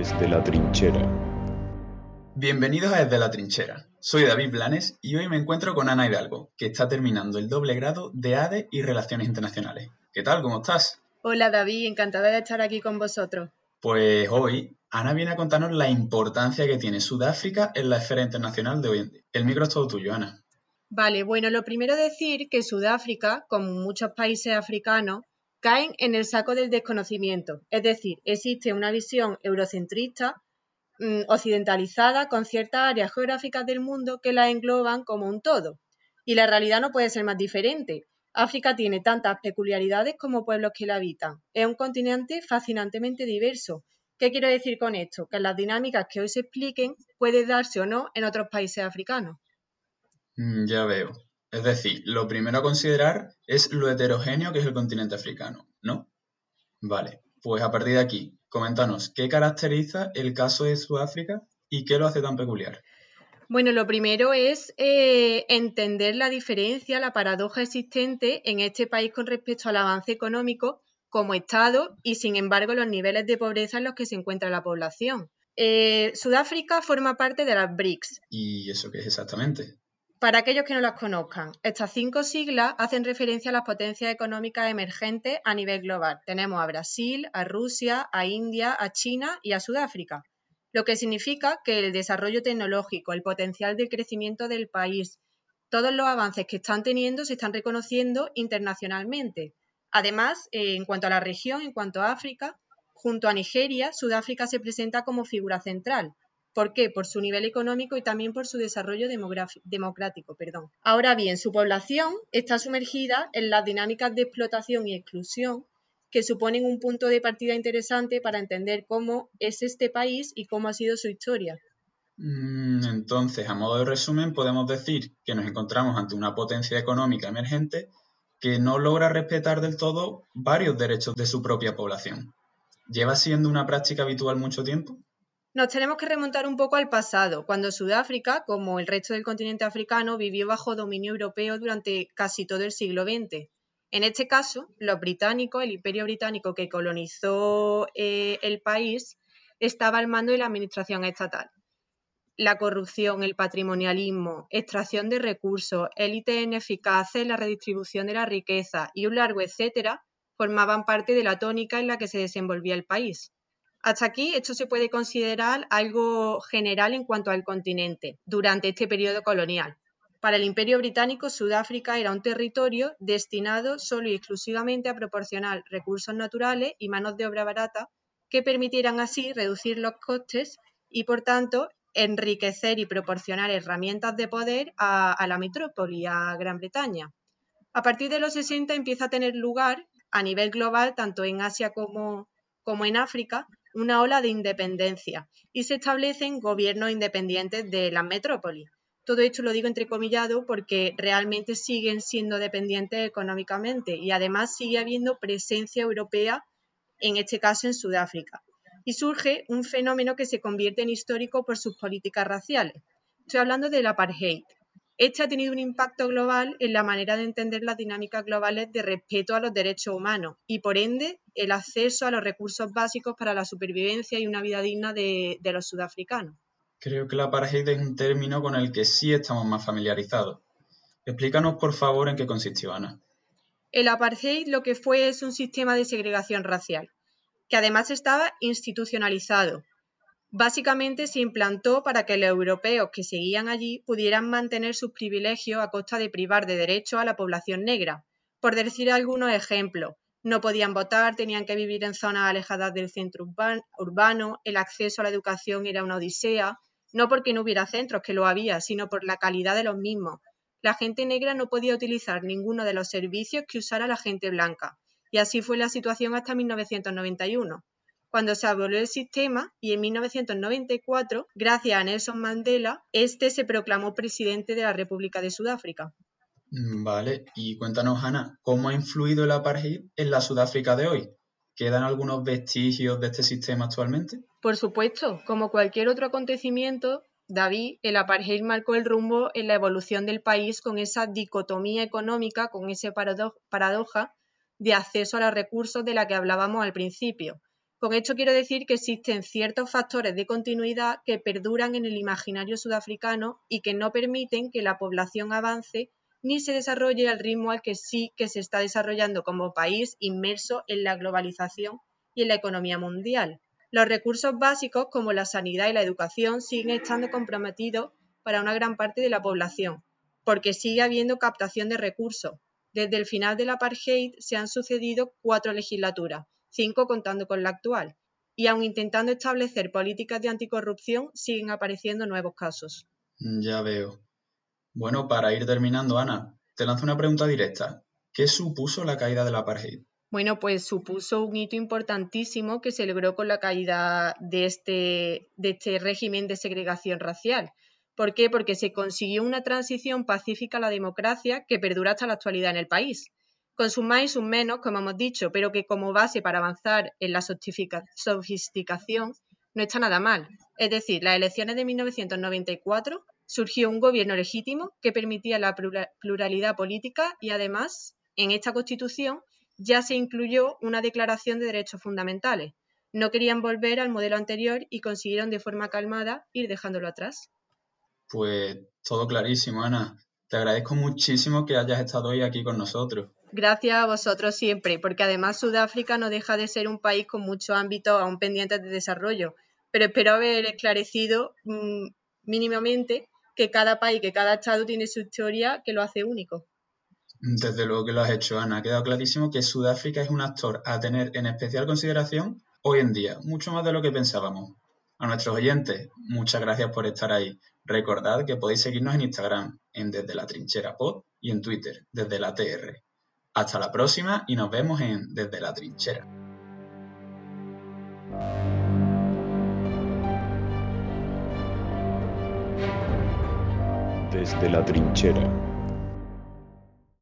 Desde la trinchera. Bienvenidos a Desde la Trinchera. Soy David Blanes y hoy me encuentro con Ana Hidalgo, que está terminando el doble grado de ADE y Relaciones Internacionales. ¿Qué tal? ¿Cómo estás? Hola David, encantada de estar aquí con vosotros. Pues hoy Ana viene a contarnos la importancia que tiene Sudáfrica en la esfera internacional de hoy en día. El micro es todo tuyo, Ana. Vale, bueno, lo primero decir que Sudáfrica, como muchos países africanos, caen en el saco del desconocimiento. Es decir, existe una visión eurocentrista, mm, occidentalizada, con ciertas áreas geográficas del mundo que la engloban como un todo. Y la realidad no puede ser más diferente. África tiene tantas peculiaridades como pueblos que la habitan. Es un continente fascinantemente diverso. ¿Qué quiero decir con esto? Que las dinámicas que hoy se expliquen pueden darse o no en otros países africanos. Mm, ya veo. Es decir, lo primero a considerar es lo heterogéneo que es el continente africano, ¿no? Vale, pues a partir de aquí, coméntanos qué caracteriza el caso de Sudáfrica y qué lo hace tan peculiar. Bueno, lo primero es eh, entender la diferencia, la paradoja existente en este país con respecto al avance económico como Estado y, sin embargo, los niveles de pobreza en los que se encuentra la población. Eh, Sudáfrica forma parte de las BRICS. ¿Y eso qué es exactamente? Para aquellos que no las conozcan, estas cinco siglas hacen referencia a las potencias económicas emergentes a nivel global. Tenemos a Brasil, a Rusia, a India, a China y a Sudáfrica, lo que significa que el desarrollo tecnológico, el potencial de crecimiento del país, todos los avances que están teniendo se están reconociendo internacionalmente. Además, eh, en cuanto a la región, en cuanto a África, junto a Nigeria, Sudáfrica se presenta como figura central, ¿Por qué? Por su nivel económico y también por su desarrollo democrático. Perdón. Ahora bien, su población está sumergida en las dinámicas de explotación y exclusión que suponen un punto de partida interesante para entender cómo es este país y cómo ha sido su historia. Mm, entonces, a modo de resumen, podemos decir que nos encontramos ante una potencia económica emergente que no logra respetar del todo varios derechos de su propia población. ¿Lleva siendo una práctica habitual mucho tiempo? Nos tenemos que remontar un poco al pasado, cuando Sudáfrica, como el resto del continente africano, vivió bajo dominio europeo durante casi todo el siglo XX. En este caso, los británicos, el imperio británico que colonizó eh, el país, estaba al mando de la administración estatal. La corrupción, el patrimonialismo, extracción de recursos, élites ineficaces la redistribución de la riqueza y un largo etcétera formaban parte de la tónica en la que se desenvolvía el país. Hasta aquí esto se puede considerar algo general en cuanto al continente durante este periodo colonial. Para el Imperio Británico, Sudáfrica era un territorio destinado solo y exclusivamente a proporcionar recursos naturales y manos de obra barata que permitieran así reducir los costes y, por tanto, enriquecer y proporcionar herramientas de poder a, la metrópoli, a Gran Bretaña. A partir de los 60 empieza a tener lugar a nivel global, tanto en Asia como, como en África, una ola de independencia y se establecen gobiernos independientes de las metrópolis. Todo esto lo digo entrecomillado porque realmente siguen siendo dependientes económicamente y además sigue habiendo presencia europea, en este caso en Sudáfrica. Y surge un fenómeno que se convierte en histórico por sus políticas raciales. Estoy hablando del apartheid. Este ha tenido un impacto global en la manera de entender las dinámicas globales de respeto a los derechos humanos y, por ende, el acceso a los recursos básicos para la supervivencia y una vida digna de, los sudafricanos. Creo que el apartheid es un término con el que sí estamos más familiarizados. Explícanos, por favor, en qué consistió, Ana. El apartheid lo que fue es un sistema de segregación racial, que además estaba institucionalizado, Básicamente se implantó para que los europeos que seguían allí pudieran mantener sus privilegios a costa de privar de derechos a la población negra. Por decir algunos ejemplos, no podían votar, tenían que vivir en zonas alejadas del centro urbano, el acceso a la educación era una odisea, no porque no hubiera centros, que lo había, sino por la calidad de los mismos. La gente negra no podía utilizar ninguno de los servicios que usara la gente blanca. Y así fue la situación hasta 1991 cuando se abolió el sistema y en 1994, gracias a Nelson Mandela, este se proclamó presidente de la República de Sudáfrica. Mm, vale, y cuéntanos, Ana, ¿cómo ha influido el apartheid en la Sudáfrica de hoy? ¿Quedan algunos vestigios de este sistema actualmente? Por supuesto, como cualquier otro acontecimiento, David, el apartheid marcó el rumbo en la evolución del país con esa dicotomía económica, con esa paradoja de acceso a los recursos de la que hablábamos al principio Con esto quiero decir que existen ciertos factores de continuidad que perduran en el imaginario sudafricano y que no permiten que la población avance ni se desarrolle al ritmo al que sí que se está desarrollando como país inmerso en la globalización y en la economía mundial. Los recursos básicos como la sanidad y la educación siguen estando comprometidos para una gran parte de la población, porque sigue habiendo captación de recursos. Desde el final del apartheid se han sucedido cuatro legislaturas, cinco contando con la actual, y aun intentando establecer políticas de anticorrupción, siguen apareciendo nuevos casos. Ya veo. Bueno, para ir terminando, Ana, te lanzo una pregunta directa. ¿Qué supuso la caída del apartheid? Bueno, pues supuso un hito importantísimo que se logró con la caída de este, de este régimen de segregación racial. ¿Por qué? Porque se consiguió una transición pacífica a la democracia que perdura hasta la actualidad en el país con sus más y sus menos, como hemos dicho, pero que como base para avanzar en la sofisticación no está nada mal. Es decir, las elecciones de 1994 surgió un gobierno legítimo que permitía la pluralidad política y además en esta constitución ya se incluyó una declaración de derechos fundamentales. No querían volver al modelo anterior y consiguieron de forma calmada ir dejándolo atrás. Pues todo clarísimo, Ana. Te agradezco muchísimo que hayas estado hoy aquí con nosotros. Gracias a vosotros siempre, porque además Sudáfrica no deja de ser un país con muchos ámbitos aún pendientes de desarrollo, pero espero haber esclarecido mm, mínimamente que cada país, que cada estado tiene su historia que lo hace único. Desde luego que lo has hecho, Ana. Ha quedado clarísimo que Sudáfrica es un actor a tener en especial consideración hoy en día, mucho más de lo que pensábamos. A nuestros oyentes, muchas gracias por estar ahí. Recordad que podéis seguirnos en Instagram, en Desde la Trinchera Pod y en Twitter, desde la TR. Hasta la próxima y nos vemos en Desde la Trinchera. Desde la Trinchera.